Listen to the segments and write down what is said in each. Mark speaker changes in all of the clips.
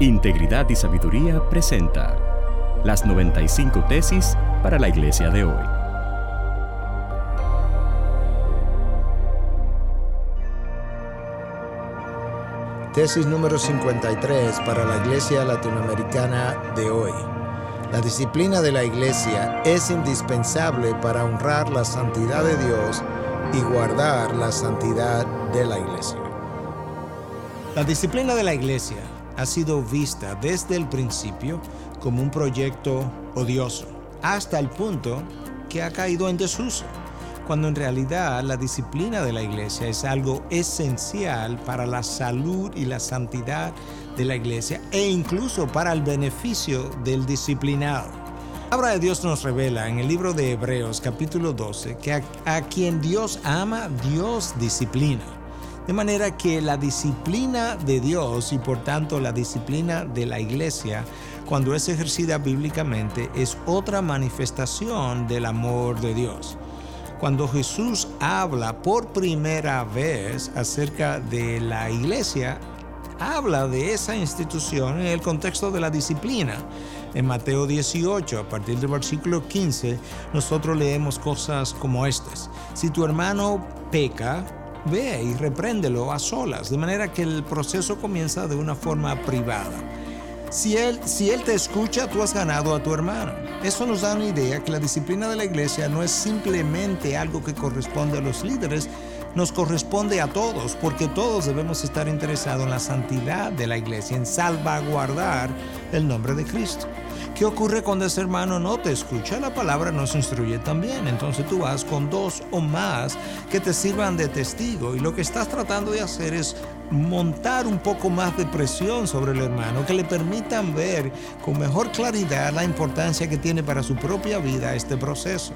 Speaker 1: Integridad y Sabiduría presenta las 95 tesis para la iglesia de hoy.
Speaker 2: Tesis número 53 para la iglesia latinoamericana de hoy. La disciplina de la iglesia es indispensable para honrar la santidad de Dios y guardar la santidad de la iglesia. La disciplina de la iglesia ha sido vista desde el principio como un proyecto odioso, hasta el punto que ha caído en desuso, cuando en realidad la disciplina de la iglesia es algo esencial para la salud y la santidad de la iglesia e incluso para el beneficio del disciplinado. La palabra de Dios nos revela en el libro de Hebreos capítulo 12 que a, a quien Dios ama, Dios disciplina. De manera que la disciplina de Dios y por tanto la disciplina de la iglesia, cuando es ejercida bíblicamente, es otra manifestación del amor de Dios. Cuando Jesús habla por primera vez acerca de la iglesia, habla de esa institución en el contexto de la disciplina. En Mateo 18, a partir del versículo 15, nosotros leemos cosas como estas. Si tu hermano peca, ve y repréndelo a solas, de manera que el proceso comienza de una forma privada. Si él, si él te escucha, tú has ganado a tu hermano. Eso nos da una idea que la disciplina de la iglesia no es simplemente algo que corresponde a los líderes, nos corresponde a todos, porque todos debemos estar interesados en la santidad de la iglesia, en salvaguardar el nombre de Cristo. ¿Qué ocurre cuando ese hermano no te escucha? La palabra nos instruye también. Entonces tú vas con dos o más que te sirvan de testigo y lo que estás tratando de hacer es montar un poco más de presión sobre el hermano, que le permitan ver con mejor claridad la importancia que tiene para su propia vida este proceso.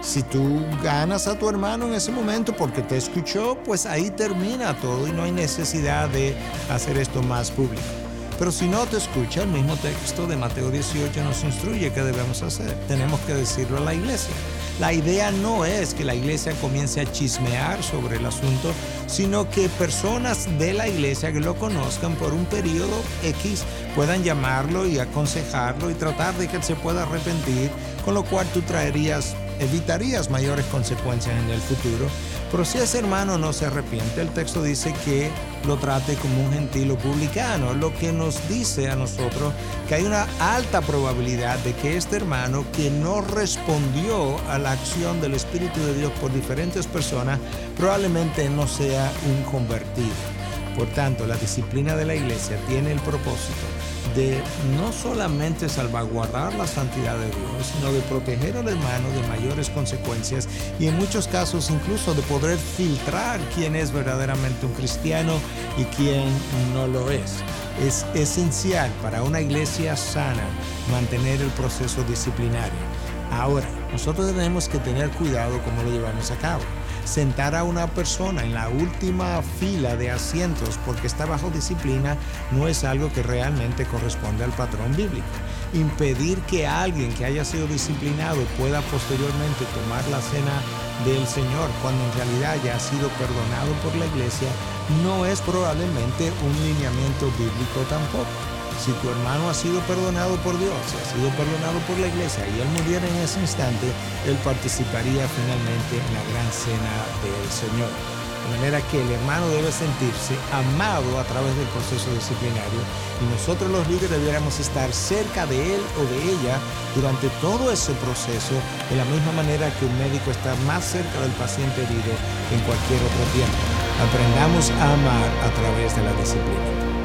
Speaker 2: Si tú ganas a tu hermano en ese momento porque te escuchó, pues ahí termina todo y no hay necesidad de hacer esto más público. Pero si no te escucha, el mismo texto de Mateo 18 nos instruye qué debemos hacer. Tenemos que decirlo a la iglesia. La idea no es que la iglesia comience a chismear sobre el asunto, sino que personas de la iglesia que lo conozcan por un periodo X puedan llamarlo y aconsejarlo y tratar de que él se pueda arrepentir, con lo cual tú traerías evitarías mayores consecuencias en el futuro. Pero si ese hermano no se arrepiente, el texto dice que lo trate como un gentil o publicano, lo que nos dice a nosotros que hay una alta probabilidad de que este hermano que no respondió a la acción del Espíritu de Dios por diferentes personas, probablemente no sea un convertido. Por tanto, la disciplina de la iglesia tiene el propósito de no solamente salvaguardar la santidad de Dios, sino de proteger al hermano de mayores consecuencias y en muchos casos incluso de poder filtrar quién es verdaderamente un cristiano y quién no lo es. Es esencial para una iglesia sana mantener el proceso disciplinario. Ahora, nosotros tenemos que tener cuidado cómo lo llevamos a cabo sentar a una persona en la última fila de asientos porque está bajo disciplina no es algo que realmente corresponde al patrón bíblico. Impedir que alguien que haya sido disciplinado pueda posteriormente tomar la cena del Señor cuando en realidad ya ha sido perdonado por la iglesia no es probablemente un lineamiento bíblico tampoco. Si tu hermano ha sido perdonado por Dios, si ha sido perdonado por la iglesia y él muriera en ese instante, él participaría finalmente en la gran cena del Señor. De manera que el hermano debe sentirse amado a través del proceso disciplinario y nosotros los líderes debiéramos estar cerca de él o de ella durante todo ese proceso de la misma manera que un médico está más cerca del paciente herido que en cualquier otro tiempo. Aprendamos a amar a través de la disciplina.